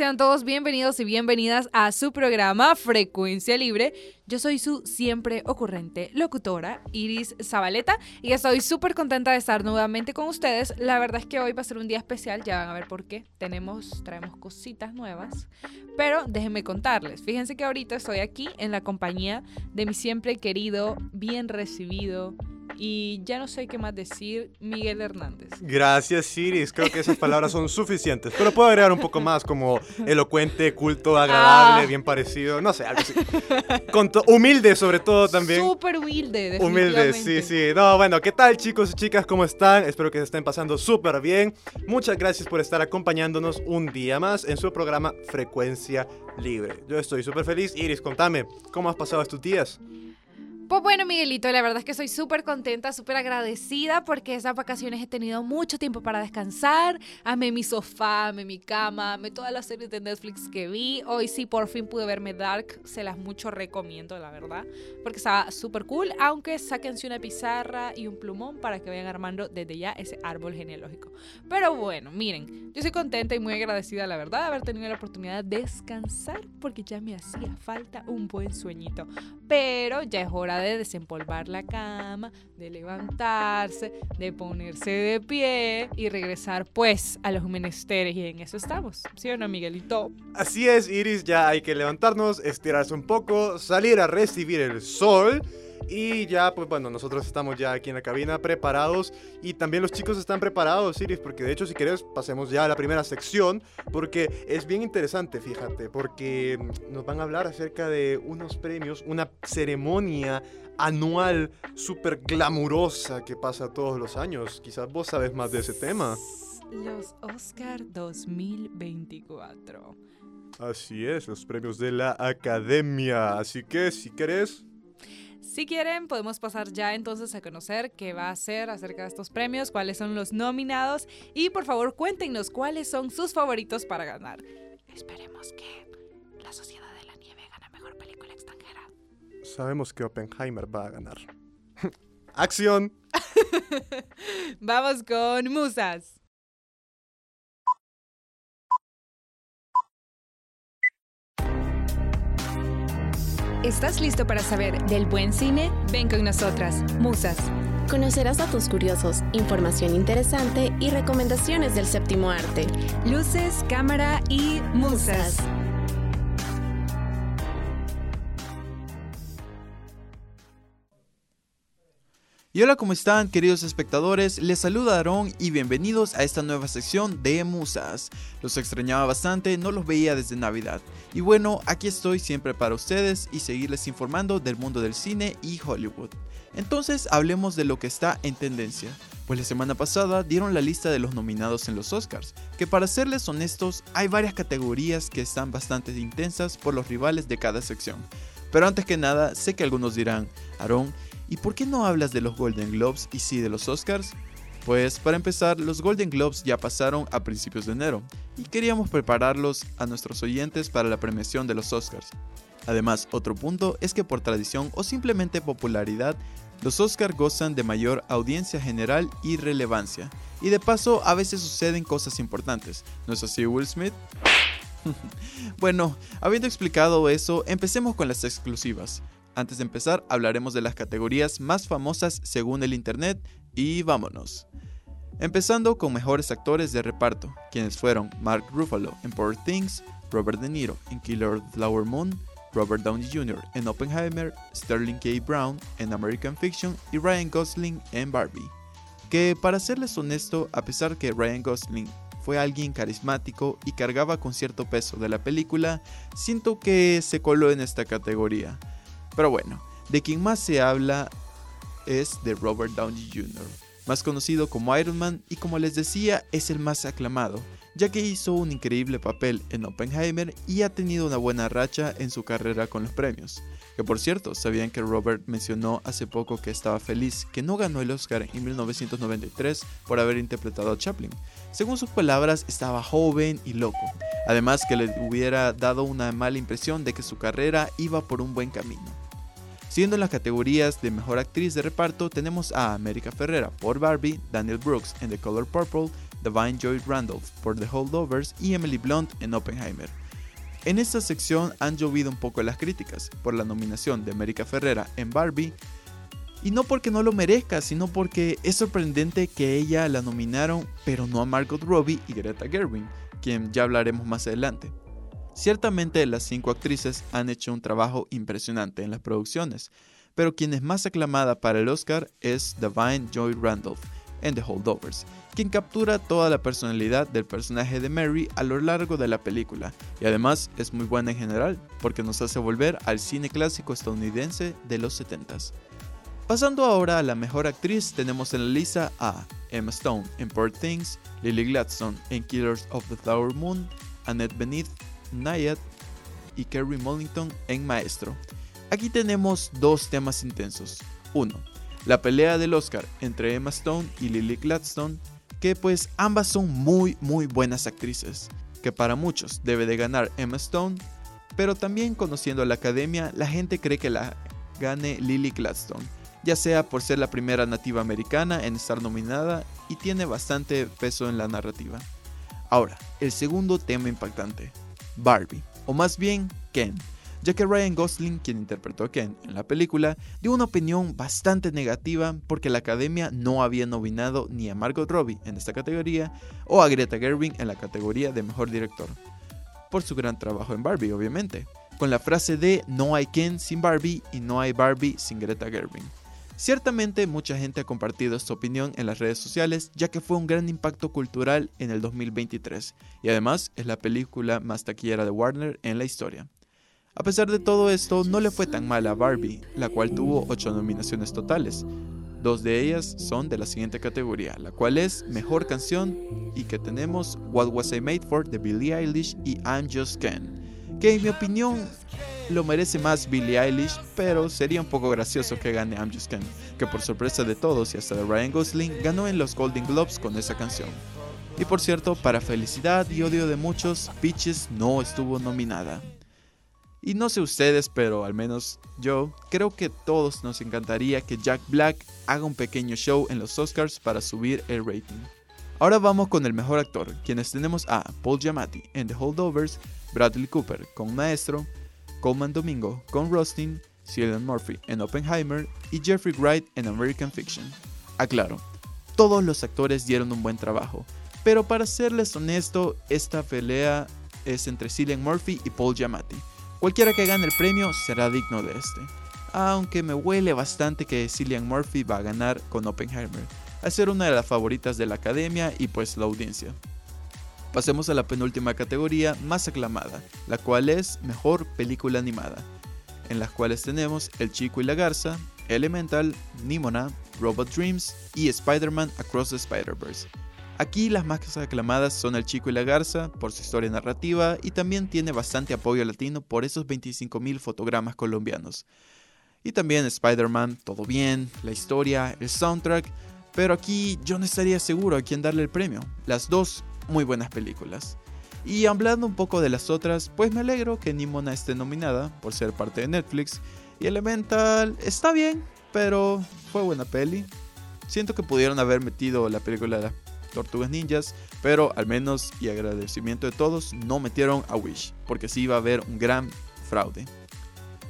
Sean todos bienvenidos y bienvenidas a su programa Frecuencia Libre. Yo soy su siempre ocurrente locutora, Iris Zabaleta, y estoy súper contenta de estar nuevamente con ustedes. La verdad es que hoy va a ser un día especial, ya van a ver por qué. Tenemos, traemos cositas nuevas, pero déjenme contarles. Fíjense que ahorita estoy aquí en la compañía de mi siempre querido, bien recibido, y ya no sé qué más decir, Miguel Hernández. Gracias, Iris. Creo que esas palabras son suficientes. Pero puedo agregar un poco más como elocuente, culto, agradable, Ah. bien parecido. No sé, algo así. Con to- humilde, sobre todo también. Súper humilde, Humilde, sí, sí. No, bueno, ¿qué tal chicos y chicas? ¿Cómo están? Espero que se estén pasando súper bien. Muchas gracias por estar acompañándonos un día más en su programa Frecuencia Libre. Yo estoy súper feliz. Iris, contame, ¿cómo has pasado estos días? Pues bueno, Miguelito, la verdad es que soy súper contenta, súper agradecida porque esas vacaciones he tenido mucho tiempo para descansar. Amé mi sofá, amé mi cama, amé todas las series de Netflix que vi. Hoy sí por fin pude verme Dark, se las mucho recomiendo, la verdad, porque estaba súper cool, aunque sáquense una pizarra y un plumón para que vayan armando desde ya ese árbol genealógico. Pero bueno, miren, yo soy contenta y muy agradecida, la verdad, de haber tenido la oportunidad de descansar porque ya me hacía falta un buen sueñito. Pero ya es hora de desempolvar la cama, de levantarse, de ponerse de pie y regresar pues a los menesteres y en eso estamos. ¿Sí o no, Miguelito? Así es, Iris, ya hay que levantarnos, estirarse un poco, salir a recibir el sol. Y ya, pues bueno, nosotros estamos ya aquí en la cabina preparados y también los chicos están preparados, Iris, porque de hecho si quieres pasemos ya a la primera sección, porque es bien interesante, fíjate, porque nos van a hablar acerca de unos premios, una ceremonia anual súper glamurosa que pasa todos los años. Quizás vos sabes más de ese tema. Los Oscar 2024. Así es, los premios de la academia. Así que si querés... Si quieren, podemos pasar ya entonces a conocer qué va a ser acerca de estos premios, cuáles son los nominados y por favor cuéntenos cuáles son sus favoritos para ganar. Esperemos que La Sociedad de la Nieve gane mejor película extranjera. Sabemos que Oppenheimer va a ganar. ¡Acción! Vamos con musas. ¿Estás listo para saber del buen cine? Ven con nosotras, musas. Conocerás datos curiosos, información interesante y recomendaciones del séptimo arte. Luces, cámara y musas. Y hola, ¿cómo están queridos espectadores? Les saluda Aarón y bienvenidos a esta nueva sección de Musas. Los extrañaba bastante, no los veía desde Navidad. Y bueno, aquí estoy siempre para ustedes y seguirles informando del mundo del cine y Hollywood. Entonces hablemos de lo que está en tendencia. Pues la semana pasada dieron la lista de los nominados en los Oscars, que para serles honestos hay varias categorías que están bastante intensas por los rivales de cada sección. Pero antes que nada, sé que algunos dirán, Aarón, ¿Y por qué no hablas de los Golden Globes y sí de los Oscars? Pues para empezar, los Golden Globes ya pasaron a principios de enero y queríamos prepararlos a nuestros oyentes para la premiación de los Oscars. Además, otro punto es que por tradición o simplemente popularidad, los Oscars gozan de mayor audiencia general y relevancia. Y de paso, a veces suceden cosas importantes. ¿No es así, Will Smith? bueno, habiendo explicado eso, empecemos con las exclusivas. Antes de empezar, hablaremos de las categorías más famosas según el Internet y vámonos. Empezando con mejores actores de reparto, quienes fueron Mark Ruffalo en Poor Things, Robert De Niro en Killer Flower Moon, Robert Downey Jr. en Oppenheimer, Sterling K. Brown en American Fiction y Ryan Gosling en Barbie. Que para serles honesto, a pesar que Ryan Gosling fue alguien carismático y cargaba con cierto peso de la película, siento que se coló en esta categoría. Pero bueno, de quien más se habla es de Robert Downey Jr., más conocido como Iron Man y como les decía es el más aclamado, ya que hizo un increíble papel en Oppenheimer y ha tenido una buena racha en su carrera con los premios. Que por cierto, sabían que Robert mencionó hace poco que estaba feliz que no ganó el Oscar en 1993 por haber interpretado a Chaplin. Según sus palabras, estaba joven y loco. Además que le hubiera dado una mala impresión de que su carrera iba por un buen camino. En las categorías de Mejor Actriz de Reparto, tenemos a América Ferrera por Barbie, Daniel Brooks en The Color Purple, Divine Joy Randolph por The Holdovers y Emily Blunt en Oppenheimer. En esta sección han llovido un poco las críticas por la nominación de América Ferrera en Barbie, y no porque no lo merezca, sino porque es sorprendente que ella la nominaron, pero no a Margot Robbie y Greta Gerwig, quien ya hablaremos más adelante. Ciertamente las cinco actrices han hecho un trabajo impresionante en las producciones, pero quien es más aclamada para el Oscar es Divine Joy Randolph en The Holdovers, quien captura toda la personalidad del personaje de Mary a lo largo de la película, y además es muy buena en general, porque nos hace volver al cine clásico estadounidense de los 70s. Pasando ahora a la mejor actriz, tenemos en la lista a Emma Stone en Poor Things, Lily Gladstone en Killers of the Flower Moon, Annette Beneath, Nayad y Kerry Mullington en Maestro. Aquí tenemos dos temas intensos. Uno, la pelea del Oscar entre Emma Stone y Lily Gladstone, que pues ambas son muy muy buenas actrices, que para muchos debe de ganar Emma Stone, pero también conociendo a la academia, la gente cree que la gane Lily Gladstone, ya sea por ser la primera nativa americana en estar nominada y tiene bastante peso en la narrativa. Ahora, el segundo tema impactante, Barbie, o más bien Ken, ya que Ryan Gosling, quien interpretó a Ken en la película, dio una opinión bastante negativa porque la academia no había nominado ni a Margot Robbie en esta categoría o a Greta Gerwig en la categoría de mejor director, por su gran trabajo en Barbie, obviamente, con la frase de no hay Ken sin Barbie y no hay Barbie sin Greta Gerwig. Ciertamente mucha gente ha compartido esta opinión en las redes sociales ya que fue un gran impacto cultural en el 2023 y además es la película más taquillera de Warner en la historia. A pesar de todo esto, no le fue tan mal a Barbie, la cual tuvo 8 nominaciones totales. Dos de ellas son de la siguiente categoría, la cual es Mejor Canción y que tenemos What Was I Made For de Billie Eilish y I'm Just Ken, que en mi opinión lo merece más Billie Eilish, pero sería un poco gracioso que gane I'm Ken, que por sorpresa de todos y hasta de Ryan Gosling ganó en los Golden Globes con esa canción. Y por cierto, para felicidad y odio de muchos, Peaches no estuvo nominada. Y no sé ustedes, pero al menos yo creo que todos nos encantaría que Jack Black haga un pequeño show en los Oscars para subir el rating. Ahora vamos con el mejor actor, quienes tenemos a Paul Giamatti en The Holdovers, Bradley Cooper con Maestro, Coleman Domingo con Rustin, Cillian Murphy en Oppenheimer y Jeffrey Wright en American Fiction. Aclaro, todos los actores dieron un buen trabajo, pero para serles honesto, esta pelea es entre Cillian Murphy y Paul Giamatti. Cualquiera que gane el premio será digno de este. Aunque me huele bastante que Cillian Murphy va a ganar con Oppenheimer, al ser una de las favoritas de la academia y pues la audiencia. Pasemos a la penúltima categoría más aclamada, la cual es Mejor Película Animada, en las cuales tenemos El Chico y la Garza, Elemental, Nimona, Robot Dreams y Spider-Man Across the Spider-Verse. Aquí las más aclamadas son El Chico y la Garza por su historia narrativa y también tiene bastante apoyo latino por esos 25.000 fotogramas colombianos. Y también Spider-Man, todo bien, la historia, el soundtrack, pero aquí yo no estaría seguro a quién darle el premio. Las dos muy buenas películas. Y hablando un poco de las otras, pues me alegro que Nimona esté nominada por ser parte de Netflix. Y Elemental está bien, pero fue buena peli. Siento que pudieron haber metido la película de las Tortugas Ninjas, pero al menos y agradecimiento de todos, no metieron a Wish, porque sí iba a haber un gran fraude.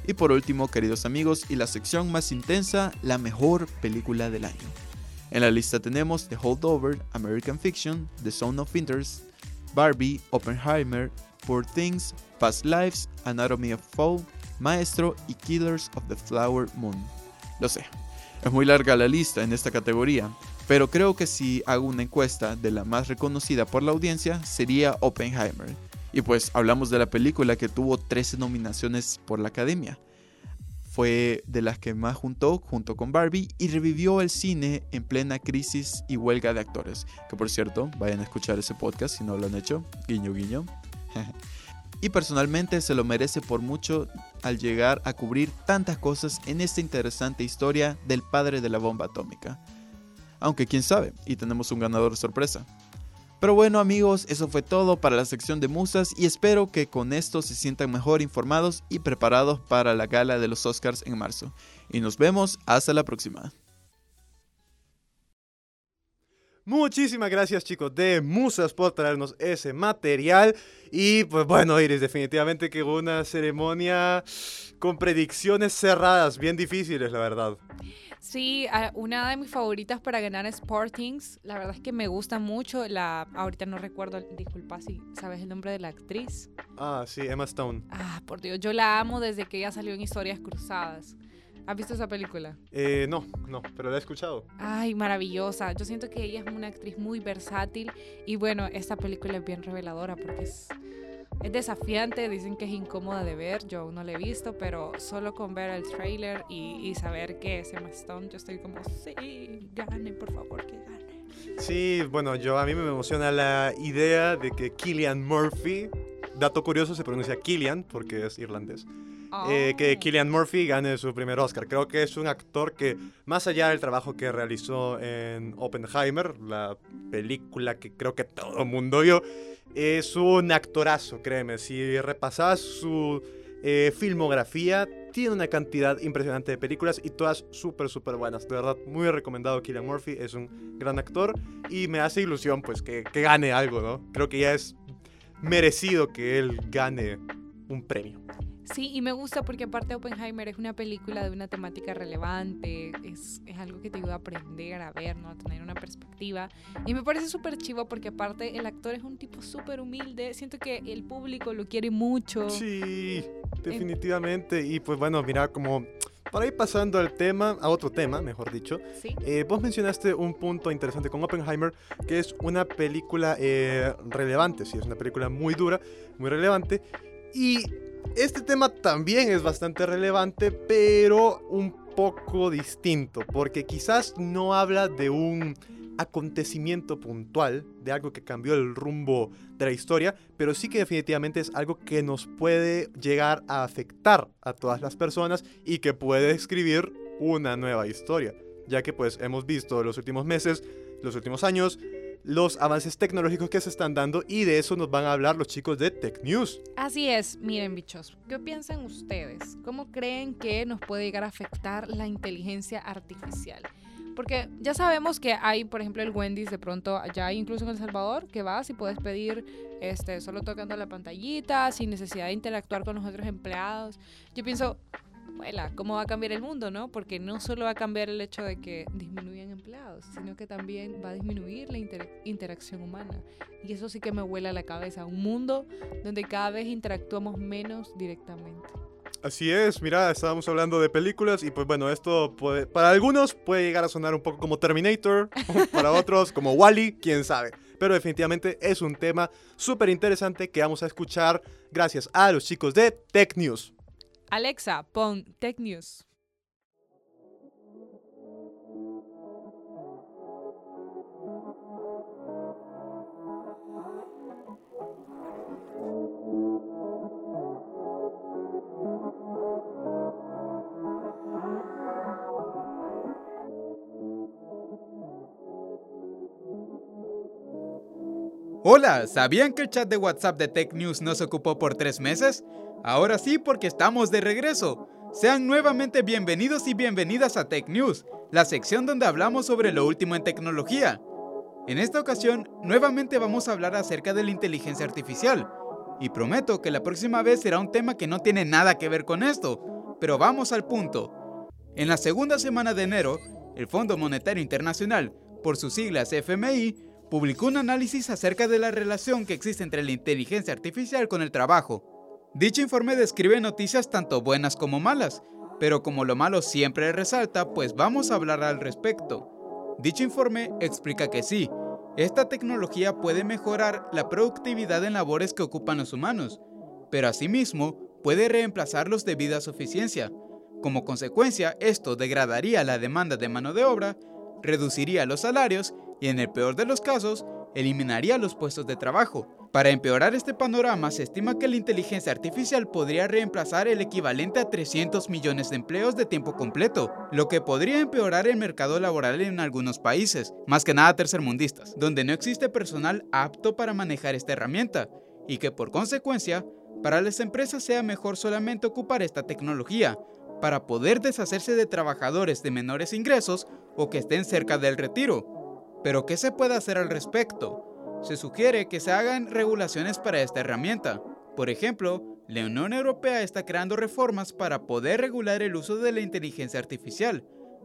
Y por último, queridos amigos, y la sección más intensa, la mejor película del año. En la lista tenemos The Holdover, American Fiction, The Zone of Interest, Barbie, Oppenheimer, Poor Things, Past Lives, Anatomy of Fall, Maestro y Killers of the Flower Moon. Lo sé, es muy larga la lista en esta categoría, pero creo que si hago una encuesta de la más reconocida por la audiencia sería Oppenheimer. Y pues hablamos de la película que tuvo 13 nominaciones por la academia. Fue de las que más juntó junto con Barbie y revivió el cine en plena crisis y huelga de actores. Que por cierto, vayan a escuchar ese podcast si no lo han hecho. Guiño, guiño. y personalmente se lo merece por mucho al llegar a cubrir tantas cosas en esta interesante historia del padre de la bomba atómica. Aunque quién sabe, y tenemos un ganador sorpresa. Pero bueno amigos, eso fue todo para la sección de musas y espero que con esto se sientan mejor informados y preparados para la gala de los Oscars en marzo. Y nos vemos hasta la próxima. Muchísimas gracias chicos de Musas por traernos ese material. Y pues bueno, Iris, definitivamente que una ceremonia con predicciones cerradas, bien difíciles, la verdad. Sí, una de mis favoritas para ganar Sportings. La verdad es que me gusta mucho. La, ahorita no recuerdo, disculpa si sabes el nombre de la actriz. Ah, sí, Emma Stone. Ah, por Dios, yo la amo desde que ella salió en Historias Cruzadas. ¿Has visto esa película? Eh, no, no, pero la he escuchado. Ay, maravillosa. Yo siento que ella es una actriz muy versátil y bueno, esta película es bien reveladora porque es es desafiante, dicen que es incómoda de ver, yo aún no la he visto, pero solo con ver el trailer y, saber que es Emma Stone, yo estoy como, sí, gane, por favor, que gane. Sí, bueno, yo a mí me emociona la idea de que Killian Murphy, dato curioso, se pronuncia Killian porque es irlandés. Eh, que Killian Murphy gane su primer Oscar. Creo que es un actor que, más allá del trabajo que realizó en Oppenheimer, la película que creo que todo el mundo vio, es un actorazo, créeme. Si repasas su eh, filmografía, tiene una cantidad impresionante de películas y todas súper, súper buenas. De verdad, muy recomendado Killian Murphy. Es un gran actor y me hace ilusión, pues, que, que gane algo, ¿no? Creo que ya es merecido que él gane un premio. Sí, y me gusta porque aparte Oppenheimer es una película de una temática relevante, es, es algo que te ayuda a aprender, a ver, ¿no? a tener una perspectiva. Y me parece súper chivo porque aparte el actor es un tipo súper humilde, siento que el público lo quiere mucho. Sí, definitivamente. Y pues bueno, mira, como para ir pasando al tema, a otro tema, mejor dicho, ¿Sí? Eh, vos mencionaste un punto interesante con Oppenheimer, que es una película eh, relevante, sí, es una película muy dura, muy relevante. Y este tema también es bastante relevante, pero un poco distinto, porque quizás no habla de un acontecimiento puntual, de algo que cambió el rumbo de la historia, pero sí que definitivamente es algo que nos puede llegar a afectar a todas las personas y que puede escribir una nueva historia, ya que pues hemos visto los últimos meses, los últimos años, los avances tecnológicos que se están dando y de eso nos van a hablar los chicos de Tech News. Así es, miren bichos, ¿qué piensan ustedes? ¿Cómo creen que nos puede llegar a afectar la inteligencia artificial? Porque ya sabemos que hay, por ejemplo, el Wendy's de pronto, hay incluso en El Salvador, que vas y puedes pedir este, solo tocando la pantallita, sin necesidad de interactuar con los otros empleados. Yo pienso, ¿cómo va a cambiar el mundo, no? Porque no solo va a cambiar el hecho de que disminuyan empleados, sino que también va a disminuir la interacción humana. Y eso sí que me vuela la cabeza. Un mundo donde cada vez interactuamos menos directamente. Así es, mira, estábamos hablando de películas y pues bueno, esto puede, para algunos puede llegar a sonar un poco como Terminator, para otros como Wally, quién sabe. Pero definitivamente es un tema súper interesante que vamos a escuchar gracias a los chicos de Tech News. Alexa, pon Tech News. Hola, ¿sabían que el chat de WhatsApp de Tech News no ocupó por tres meses? Ahora sí, porque estamos de regreso. Sean nuevamente bienvenidos y bienvenidas a Tech News, la sección donde hablamos sobre lo último en tecnología. En esta ocasión, nuevamente vamos a hablar acerca de la inteligencia artificial. Y prometo que la próxima vez será un tema que no tiene nada que ver con esto, pero vamos al punto. En la segunda semana de enero, el Fondo Monetario Internacional, por sus siglas FMI, publicó un análisis acerca de la relación que existe entre la inteligencia artificial con el trabajo. Dicho informe describe noticias tanto buenas como malas, pero como lo malo siempre resalta, pues vamos a hablar al respecto. Dicho informe explica que sí, esta tecnología puede mejorar la productividad en labores que ocupan los humanos, pero asimismo puede reemplazarlos debido a su eficiencia. Como consecuencia, esto degradaría la demanda de mano de obra, reduciría los salarios y en el peor de los casos, eliminaría los puestos de trabajo. Para empeorar este panorama, se estima que la inteligencia artificial podría reemplazar el equivalente a 300 millones de empleos de tiempo completo, lo que podría empeorar el mercado laboral en algunos países, más que nada tercermundistas, donde no existe personal apto para manejar esta herramienta, y que por consecuencia, para las empresas sea mejor solamente ocupar esta tecnología, para poder deshacerse de trabajadores de menores ingresos o que estén cerca del retiro. Pero ¿qué se puede hacer al respecto? se sugiere que se hagan regulaciones para esta herramienta. Por ejemplo, la Unión Europea está creando reformas para poder regular el uso de la inteligencia artificial,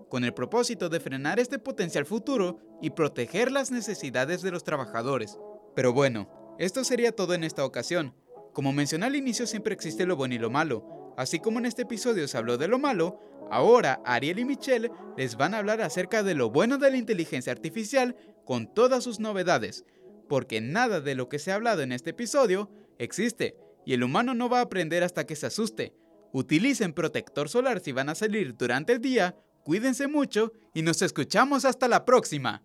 con el propósito de frenar este potencial futuro y proteger las necesidades de los trabajadores. Pero bueno, esto sería todo en esta ocasión. Como mencioné al inicio, siempre existe lo bueno y lo malo. Así como en este episodio se habló de lo malo, ahora Ariel y Michelle les van a hablar acerca de lo bueno de la inteligencia artificial con todas sus novedades porque nada de lo que se ha hablado en este episodio existe y el humano no va a aprender hasta que se asuste. Utilicen protector solar si van a salir durante el día, cuídense mucho y nos escuchamos hasta la próxima.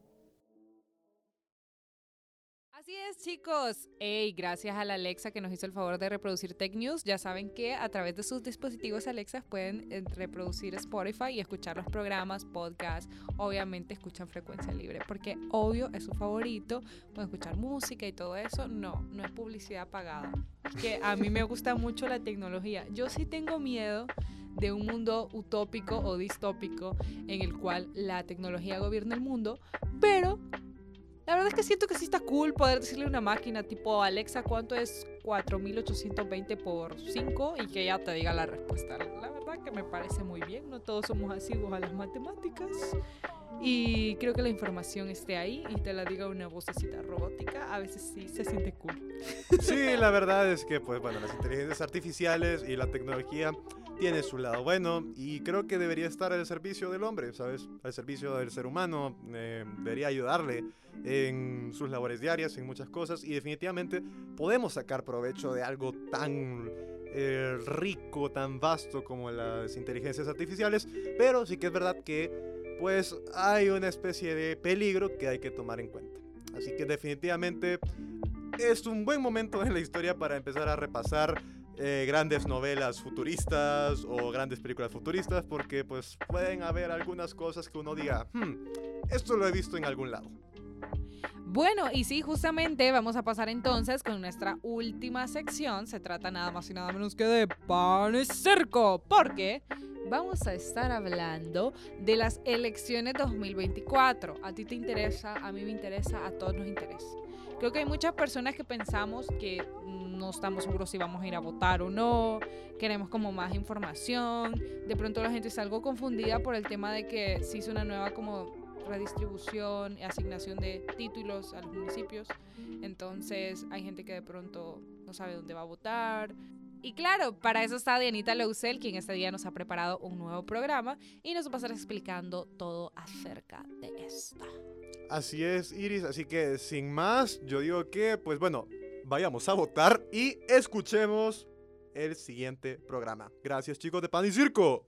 Chicos. Hey, gracias a la Alexa que nos hizo el favor de reproducir Tech News. Ya saben que a través de sus dispositivos Alexa pueden eh, reproducir Spotify y escuchar los programas, podcasts. Obviamente escuchan frecuencia libre porque obvio es su favorito. Pueden escuchar música y todo eso. No, no es publicidad pagada. Que a mí me gusta mucho la tecnología. Yo sí tengo miedo de un mundo utópico o distópico en el cual la tecnología gobierna el mundo, pero verdad es que siento que sí está cool poder decirle a una máquina tipo Alexa cuánto es 4820 por 5 y que ella te diga la respuesta. La verdad que me parece muy bien, no todos somos asiduos a las matemáticas. Y creo que la información esté ahí y te la diga una vocecita robótica, a veces sí se siente cool. Sí, la verdad es que, pues bueno, las inteligencias artificiales y la tecnología tiene su lado bueno y creo que debería estar al servicio del hombre, ¿sabes? Al servicio del ser humano, eh, debería ayudarle en sus labores diarias, en muchas cosas y definitivamente podemos sacar provecho de algo tan eh, rico, tan vasto como las inteligencias artificiales, pero sí que es verdad que pues hay una especie de peligro que hay que tomar en cuenta. Así que definitivamente es un buen momento en la historia para empezar a repasar eh, grandes novelas futuristas o grandes películas futuristas porque pues pueden haber algunas cosas que uno diga, hmm, esto lo he visto en algún lado. Bueno, y sí, justamente vamos a pasar entonces con nuestra última sección. Se trata nada más y nada menos que de pan y porque vamos a estar hablando de las elecciones 2024. A ti te interesa, a mí me interesa, a todos nos interesa. Creo que hay muchas personas que pensamos que no estamos seguros si vamos a ir a votar o no, queremos como más información. De pronto la gente está algo confundida por el tema de que se hizo una nueva como redistribución y asignación de títulos a los municipios. Entonces hay gente que de pronto no sabe dónde va a votar. Y claro, para eso está Dianita Lousel, quien este día nos ha preparado un nuevo programa y nos va a estar explicando todo acerca de esta. Así es, Iris. Así que sin más, yo digo que, pues bueno, vayamos a votar y escuchemos el siguiente programa. Gracias chicos de Pan y Circo.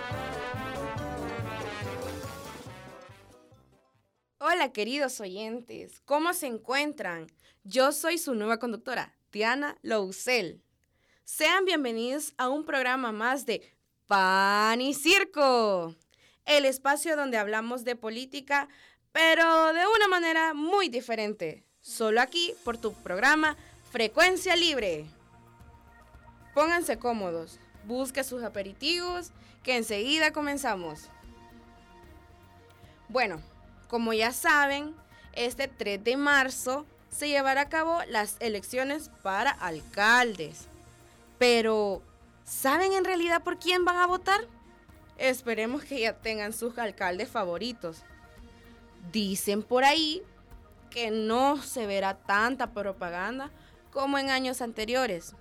Hola queridos oyentes, ¿cómo se encuentran? Yo soy su nueva conductora, Diana Lousel. Sean bienvenidos a un programa más de Pan y Circo, el espacio donde hablamos de política, pero de una manera muy diferente, solo aquí por tu programa Frecuencia Libre. Pónganse cómodos, busque sus aperitivos, que enseguida comenzamos. Bueno, como ya saben, este 3 de marzo se llevará a cabo las elecciones para alcaldes. Pero, ¿Saben en realidad por quién van a votar? Esperemos que ya tengan sus alcaldes favoritos. Dicen por ahí que no se verá tanta propaganda como en años anteriores.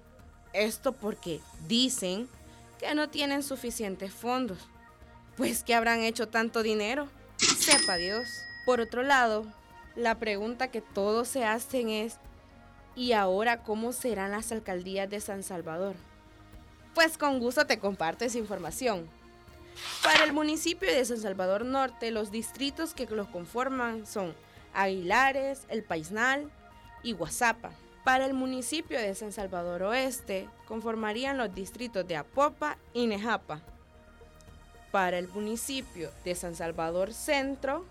Esto porque dicen que no tienen suficientes fondos. Pues que habrán hecho tanto dinero. Sepa Dios. Por otro lado, la pregunta que todos se hacen es, ¿y ahora cómo serán las alcaldías de San Salvador? Pues con gusto te comparto esa información. Para el municipio de San Salvador Norte, los distritos que los conforman son Aguilares, El Paisnal y Guazapa. Para el municipio de San Salvador Oeste, conformarían los distritos de Apopa y Nejapa. Para el municipio de San Salvador Centro,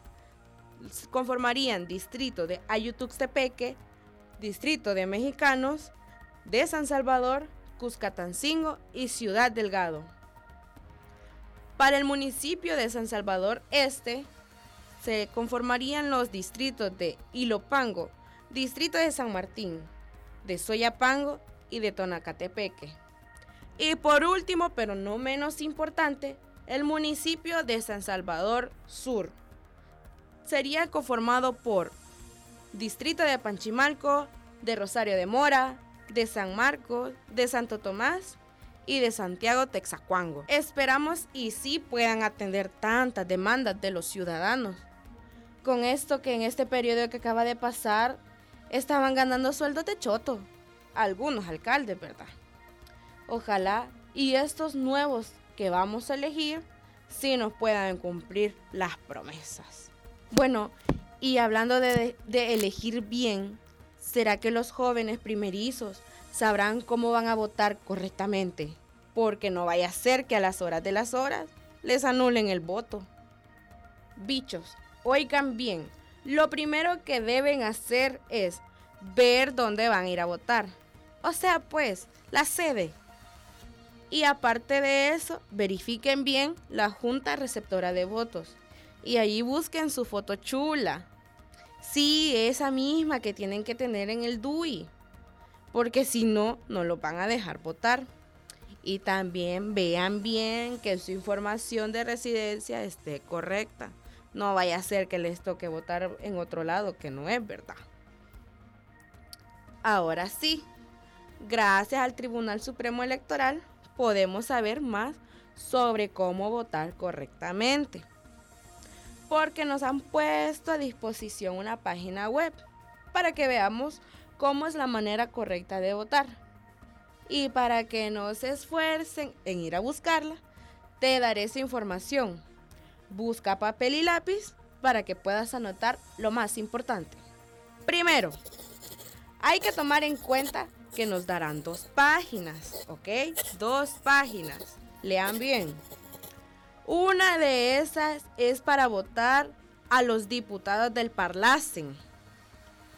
conformarían distrito de Ayutuxtepeque, distrito de Mexicanos, de San Salvador, Cuscatancingo y Ciudad Delgado. Para el municipio de San Salvador Este se conformarían los distritos de Ilopango, distrito de San Martín, de Soyapango y de Tonacatepeque. Y por último, pero no menos importante, el municipio de San Salvador Sur. Sería conformado por distrito de Panchimalco, de Rosario de Mora, de San Marcos, de Santo Tomás y de Santiago Texacuango. Esperamos y sí puedan atender tantas demandas de los ciudadanos. Con esto que en este periodo que acaba de pasar estaban ganando sueldos de choto. Algunos alcaldes, ¿verdad? Ojalá y estos nuevos que vamos a elegir sí nos puedan cumplir las promesas. Bueno, y hablando de elegir bien, ¿será que los jóvenes primerizos sabrán cómo van a votar correctamente? Porque no vaya a ser que a las horas de las horas les anulen el voto. Bichos, oigan bien, lo primero que deben hacer es ver dónde van a ir a votar. O sea, pues, la sede. Y aparte de eso, verifiquen bien la junta receptora de votos. Y allí busquen su foto chula. Sí, esa misma que tienen que tener en el DUI. Porque si no, no lo van a dejar votar. Y también vean bien que su información de residencia esté correcta. No vaya a ser que les toque votar en otro lado que no es verdad. Ahora sí, gracias al Tribunal Supremo Electoral podemos saber más sobre cómo votar correctamente. Porque nos han puesto a disposición una página web para que veamos cómo es la manera correcta de votar. Y para que no se esfuercen en ir a buscarla, te daré esa información. Busca papel y lápiz para que puedas anotar lo más importante. Primero, hay que tomar en cuenta que nos darán dos páginas, ¿ok? Dos páginas. Lean bien. Una de esas es para votar a los diputados del Parlacen.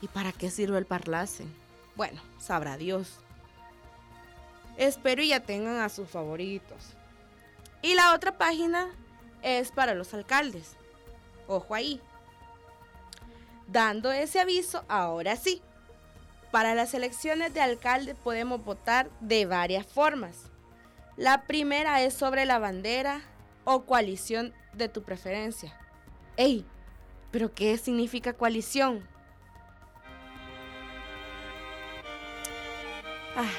¿Y para qué sirve el Parlacen? Bueno, sabrá Dios. Espero ya tengan a sus favoritos. Y la otra página es para los alcaldes. Ojo ahí. Dando ese aviso, ahora sí. Para las elecciones de alcalde podemos votar de varias formas. La primera es sobre la bandera o coalición de tu preferencia. ¡Ey! ¿Pero qué significa coalición? Ah,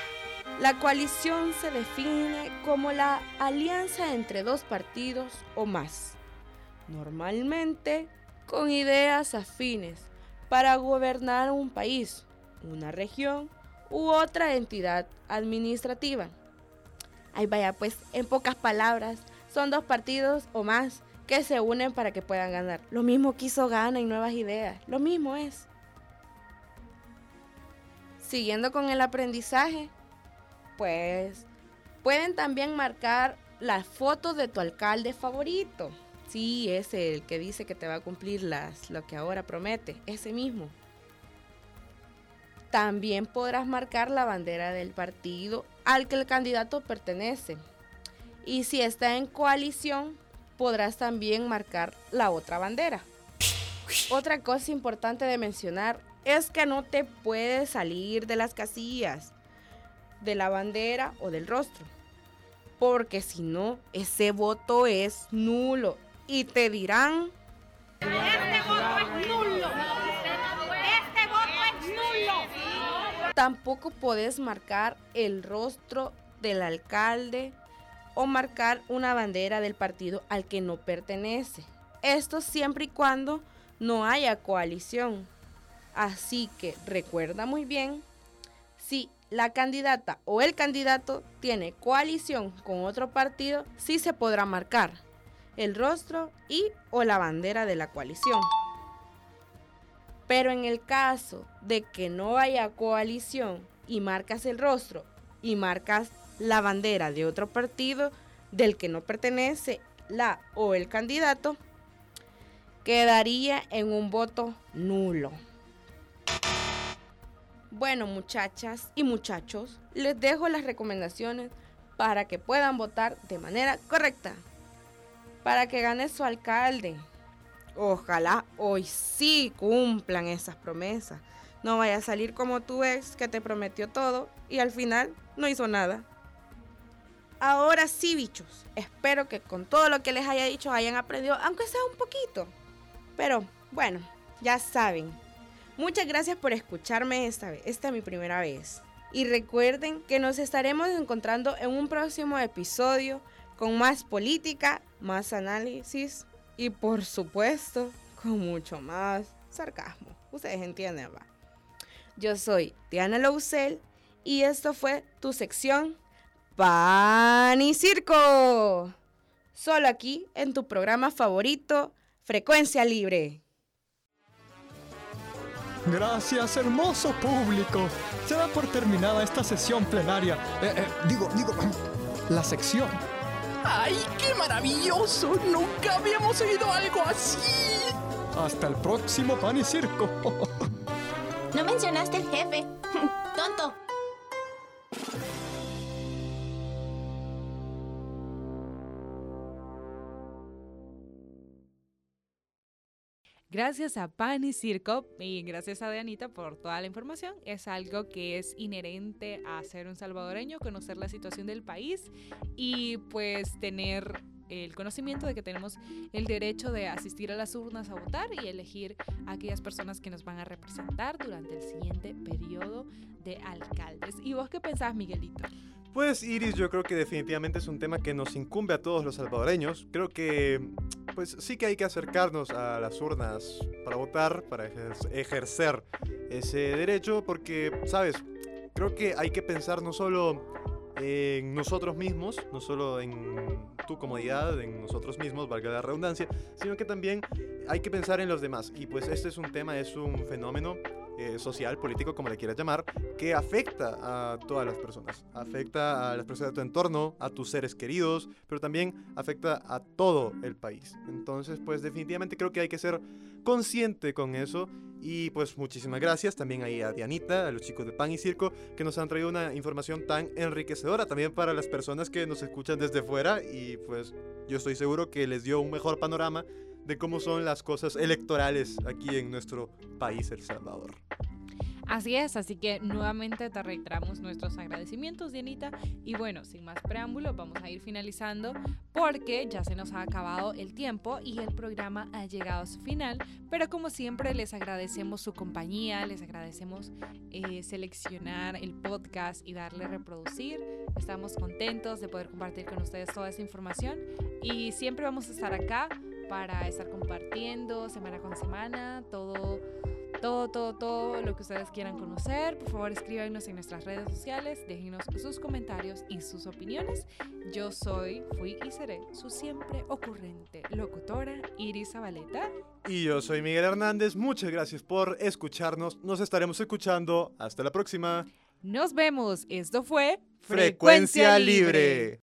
la coalición se define como la alianza entre dos partidos o más, normalmente con ideas afines para gobernar un país una región u otra entidad administrativa. Ahí vaya, pues en pocas palabras, son dos partidos o más que se unen para que puedan ganar. Lo mismo que hizo Gana y Nuevas Ideas, lo mismo es. Siguiendo con el aprendizaje, pues pueden también marcar las fotos de tu alcalde favorito. Sí, ese el que dice que te va a cumplir las, lo que ahora promete, ese mismo. También podrás marcar la bandera del partido al que el candidato pertenece. Y si está en coalición, podrás también marcar la otra bandera. Otra cosa importante de mencionar es que no te puedes salir de las casillas, de la bandera o del rostro. porque si no, ese voto es nulo. Y te dirán... Este voto es nulo. Este voto es nulo. Tampoco puedes marcar el rostro del alcalde o marcar una bandera del partido al que no pertenece. Esto siempre y cuando no haya coalición. Así que recuerda muy bien, si la candidata o el candidato tiene coalición con otro partido, sí se podrá marcar el rostro y o la bandera de la coalición. Pero en el caso de que no haya coalición y marcas el rostro y marcas la bandera de otro partido del que no pertenece la o el candidato, quedaría en un voto nulo. Bueno, muchachas y muchachos, les dejo las recomendaciones para que puedan votar de manera correcta. Para que gane su alcalde. Ojalá hoy sí cumplan esas promesas. No vaya a salir como tu ex que te prometió todo y al final no hizo nada. Ahora sí, bichos. Espero que con todo lo que les haya dicho hayan aprendido, aunque sea un poquito. Pero bueno, ya saben, Muchas gracias por escucharme esta vez. Esta es mi primera vez. Y recuerden que nos estaremos encontrando en un próximo episodio con más política, más análisis y por supuesto con mucho más sarcasmo. Ustedes entienden, va. Yo soy Diana Lousel y esto fue tu sección Pan y Circo. Solo aquí en tu programa favorito, Frecuencia Libre. Gracias, hermoso público. Se da por terminada esta sesión plenaria. Eh, eh, digo, digo, la sección. ¡Ay, qué maravilloso! Nunca habíamos oído algo así. Hasta el próximo pan y circo. No mencionaste el jefe. Tonto. Gracias a Pan y Circo y gracias a Dianita por toda la información. Es algo que es inherente a ser un salvadoreño, conocer la situación del país y pues tener el conocimiento de que tenemos el derecho de asistir a las urnas a votar y elegir a aquellas personas que nos van a representar durante el siguiente periodo de alcaldes. ¿Y vos qué pensás, Miguelito? Pues Iris, yo creo que definitivamente es un tema que nos incumbe a todos los salvadoreños. Creo que pues sí que hay que acercarnos a las urnas para votar, para ejercer ese derecho, porque, sabes, creo que hay que pensar no solo en nosotros mismos, no solo en tu comodidad, en nosotros mismos, valga la redundancia, sino que también hay que pensar en los demás. Y pues este es un tema, es un fenómeno eh, social, político, como le quieras llamar, que afecta a todas las personas. Afecta a las personas de tu entorno, a tus seres queridos, pero también afecta a todo el país. Entonces, pues definitivamente creo que hay que ser consciente con eso. Y pues muchísimas gracias también ahí a Dianita, a los chicos de Pan y Circo, que nos han traído una información tan enriquecedora también para las personas que nos escuchan desde fuera. Y pues yo estoy seguro que les dio un mejor panorama de cómo son las cosas electorales aquí en nuestro país, El Salvador. Así es, así que nuevamente te reiteramos nuestros agradecimientos, Dianita. Y bueno, sin más preámbulo, vamos a ir finalizando porque ya se nos ha acabado el tiempo y el programa ha llegado a su final. Pero como siempre, les agradecemos su compañía, les agradecemos eh, seleccionar el podcast y darle reproducir. Estamos contentos de poder compartir con ustedes toda esa información y siempre vamos a estar acá para estar compartiendo semana con semana todo todo, todo, todo lo que ustedes quieran conocer. Por favor, escríbanos en nuestras redes sociales, déjenos sus comentarios y sus opiniones. Yo soy, fui y seré su siempre ocurrente locutora Iris Zabaleta. Y yo soy Miguel Hernández. Muchas gracias por escucharnos. Nos estaremos escuchando. Hasta la próxima. Nos vemos. Esto fue Frecuencia, Libre.